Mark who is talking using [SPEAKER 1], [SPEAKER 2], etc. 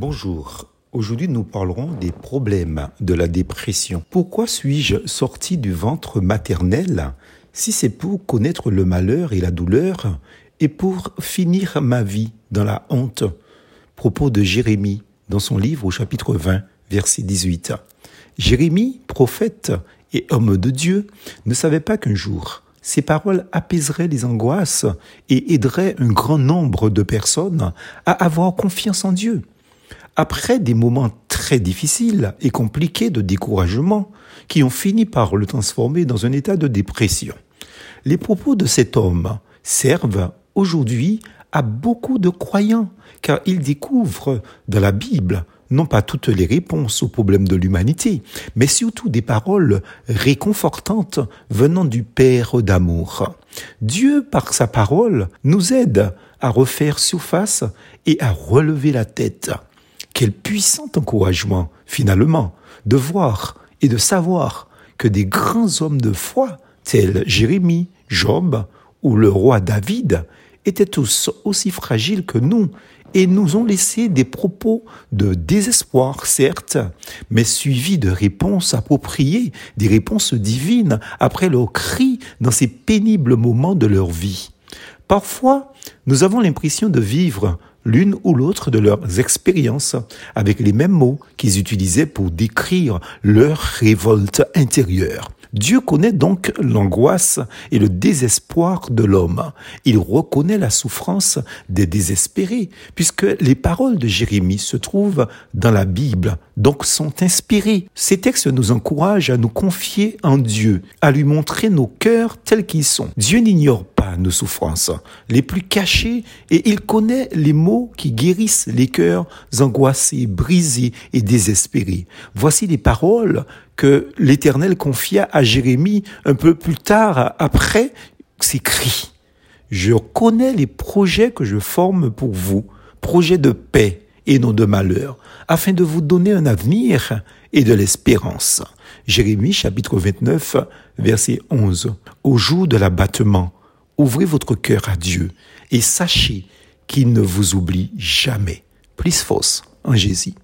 [SPEAKER 1] Bonjour. Aujourd'hui, nous parlerons des problèmes de la dépression. Pourquoi suis-je sorti du ventre maternel si c'est pour connaître le malheur et la douleur et pour finir ma vie dans la honte? Propos de Jérémie dans son livre au chapitre 20, verset 18. Jérémie, prophète et homme de Dieu, ne savait pas qu'un jour, ces paroles apaiseraient les angoisses et aideraient un grand nombre de personnes à avoir confiance en Dieu. Après des moments très difficiles et compliqués de découragement qui ont fini par le transformer dans un état de dépression, les propos de cet homme servent aujourd'hui à beaucoup de croyants car ils découvrent dans la Bible non pas toutes les réponses aux problèmes de l'humanité, mais surtout des paroles réconfortantes venant du Père d'amour. Dieu, par sa parole, nous aide à refaire surface et à relever la tête. Quel puissant encouragement, finalement, de voir et de savoir que des grands hommes de foi, tels Jérémie, Job ou le roi David, étaient tous aussi fragiles que nous et nous ont laissé des propos de désespoir, certes, mais suivis de réponses appropriées, des réponses divines après leurs cris dans ces pénibles moments de leur vie. Parfois, nous avons l'impression de vivre l'une ou l'autre de leurs expériences avec les mêmes mots qu'ils utilisaient pour décrire leur révolte intérieure. Dieu connaît donc l'angoisse et le désespoir de l'homme. Il reconnaît la souffrance des désespérés, puisque les paroles de Jérémie se trouvent dans la Bible, donc sont inspirées. Ces textes nous encouragent à nous confier en Dieu, à lui montrer nos cœurs tels qu'ils sont. Dieu n'ignore pas nos souffrances, les plus cachées, et il connaît les mots qui guérissent les cœurs angoissés, brisés et désespérés. Voici les paroles que l'Éternel confia à Jérémie un peu plus tard après ces cris. Je connais les projets que je forme pour vous, projets de paix et non de malheur, afin de vous donner un avenir et de l'espérance. Jérémie chapitre 29 verset 11. Au jour de l'abattement, ouvrez votre cœur à Dieu et sachez qu'il ne vous oublie jamais. Plus fausse en Jésus.